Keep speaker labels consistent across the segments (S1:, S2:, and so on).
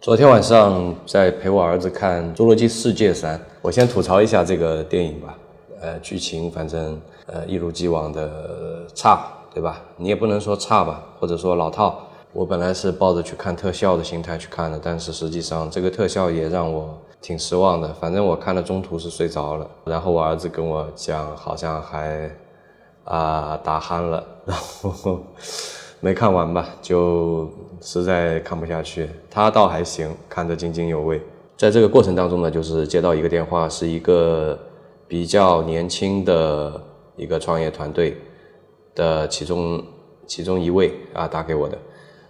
S1: 昨天晚上在陪我儿子看《侏罗纪世界三》，我先吐槽一下这个电影吧。呃，剧情反正呃一如既往的差，对吧？你也不能说差吧，或者说老套。我本来是抱着去看特效的心态去看的，但是实际上这个特效也让我挺失望的。反正我看了中途是睡着了，然后我儿子跟我讲，好像还啊打鼾了，然后没看完吧，就实在看不下去。他倒还行，看得津津有味。在这个过程当中呢，就是接到一个电话，是一个比较年轻的一个创业团队的其中其中一位啊打给我的。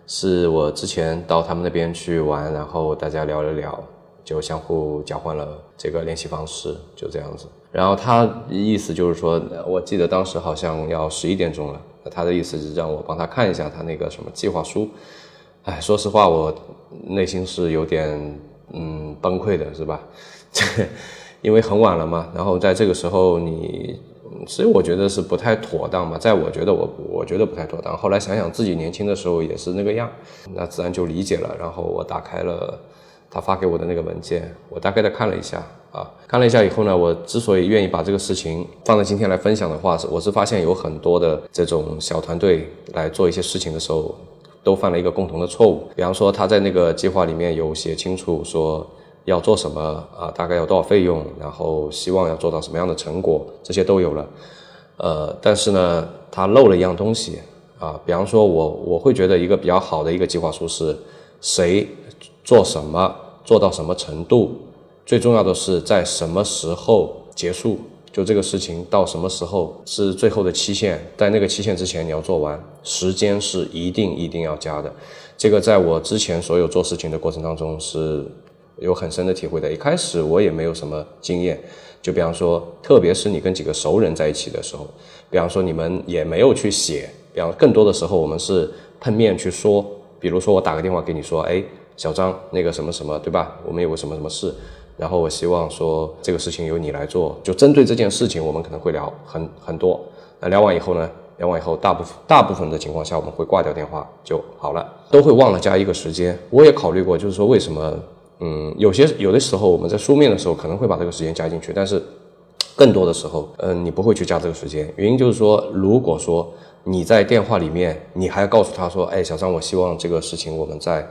S1: 是我之前到他们那边去玩，然后大家聊了聊，就相互交换了这个联系方式，就这样子。然后他意思就是说，我记得当时好像要十一点钟了，他的意思是让我帮他看一下他那个什么计划书。哎，说实话，我内心是有点嗯崩溃的，是吧？因为很晚了嘛，然后在这个时候你。所以我觉得是不太妥当嘛，在我觉得我我觉得不太妥当。后来想想自己年轻的时候也是那个样，那自然就理解了。然后我打开了他发给我的那个文件，我大概的看了一下啊，看了一下以后呢，我之所以愿意把这个事情放在今天来分享的话，是我是发现有很多的这种小团队来做一些事情的时候，都犯了一个共同的错误。比方说他在那个计划里面有写清楚说。要做什么啊？大概有多少费用？然后希望要做到什么样的成果？这些都有了。呃，但是呢，他漏了一样东西啊。比方说，我我会觉得一个比较好的一个计划书是，谁做什么，做到什么程度，最重要的是在什么时候结束。就这个事情到什么时候是最后的期限，在那个期限之前你要做完，时间是一定一定要加的。这个在我之前所有做事情的过程当中是。有很深的体会的。一开始我也没有什么经验，就比方说，特别是你跟几个熟人在一起的时候，比方说你们也没有去写，比方更多的时候我们是碰面去说。比如说我打个电话给你说，哎，小张，那个什么什么，对吧？我们有个什么什么事，然后我希望说这个事情由你来做。就针对这件事情，我们可能会聊很很多。那聊完以后呢？聊完以后，大部分大部分的情况下我们会挂掉电话就好了，都会忘了加一个时间。我也考虑过，就是说为什么？嗯，有些有的时候我们在书面的时候可能会把这个时间加进去，但是更多的时候，嗯，你不会去加这个时间。原因就是说，如果说你在电话里面，你还要告诉他说，哎，小张，我希望这个事情我们在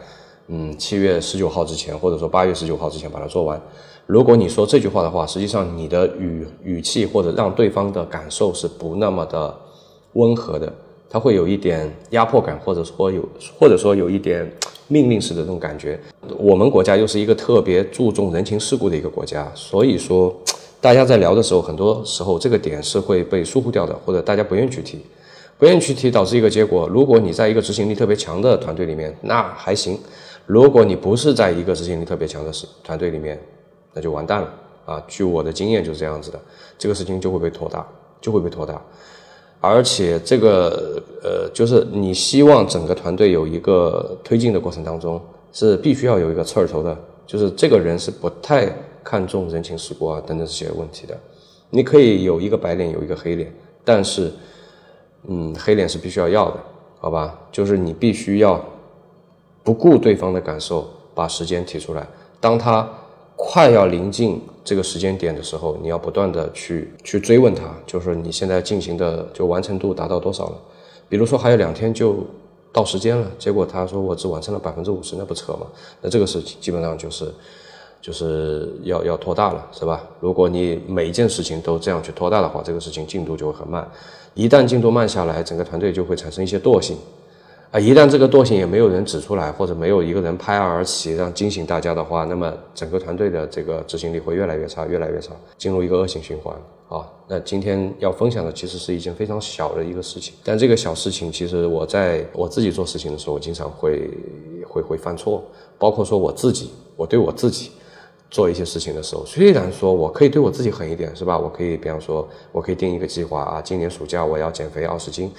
S1: 嗯七月十九号之前，或者说八月十九号之前把它做完。如果你说这句话的话，实际上你的语语气或者让对方的感受是不那么的温和的。他会有一点压迫感，或者说有，或者说有一点命令式的这种感觉。我们国家又是一个特别注重人情世故的一个国家，所以说大家在聊的时候，很多时候这个点是会被疏忽掉的，或者大家不愿意去提，不愿意去提，导致一个结果。如果你在一个执行力特别强的团队里面，那还行；如果你不是在一个执行力特别强的团队里面，那就完蛋了啊！据我的经验就是这样子的，这个事情就会被拖大，就会被拖大。而且这个呃，就是你希望整个团队有一个推进的过程当中，是必须要有一个刺儿头的，就是这个人是不太看重人情世故啊等等这些问题的。你可以有一个白脸，有一个黑脸，但是，嗯，黑脸是必须要要的，好吧？就是你必须要不顾对方的感受，把时间提出来，当他。快要临近这个时间点的时候，你要不断的去去追问他，就是你现在进行的就完成度达到多少了？比如说还有两天就到时间了，结果他说我只完成了百分之五十，那不扯吗？那这个事情基本上就是就是要要拖大了，是吧？如果你每一件事情都这样去拖大的话，这个事情进度就会很慢。一旦进度慢下来，整个团队就会产生一些惰性。啊，一旦这个惰性也没有人指出来，或者没有一个人拍案而起，让惊醒大家的话，那么整个团队的这个执行力会越来越差，越来越差，进入一个恶性循环。啊，那今天要分享的其实是一件非常小的一个事情，但这个小事情其实我在我自己做事情的时候，我经常会会会犯错，包括说我自己，我对我自己。做一些事情的时候，虽然说我可以对我自己狠一点，是吧？我可以，比方说，我可以定一个计划啊，今年暑假我要减肥二十斤，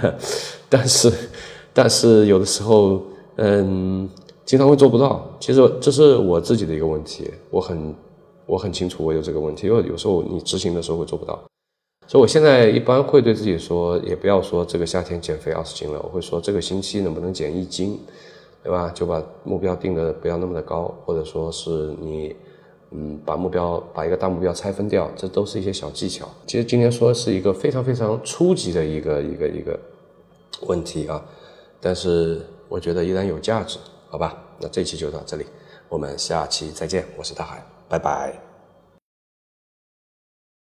S1: 但是，但是有的时候，嗯，经常会做不到。其实这是我自己的一个问题，我很，我很清楚我有这个问题，因为有时候你执行的时候会做不到。所以我现在一般会对自己说，也不要说这个夏天减肥二十斤了，我会说这个星期能不能减一斤。对吧？就把目标定的不要那么的高，或者说是你，嗯，把目标把一个大目标拆分掉，这都是一些小技巧。其实今天说是一个非常非常初级的一个一个一个问题啊，但是我觉得依然有价值，好吧？那这期就到这里，我们下期再见，我是大海，拜拜。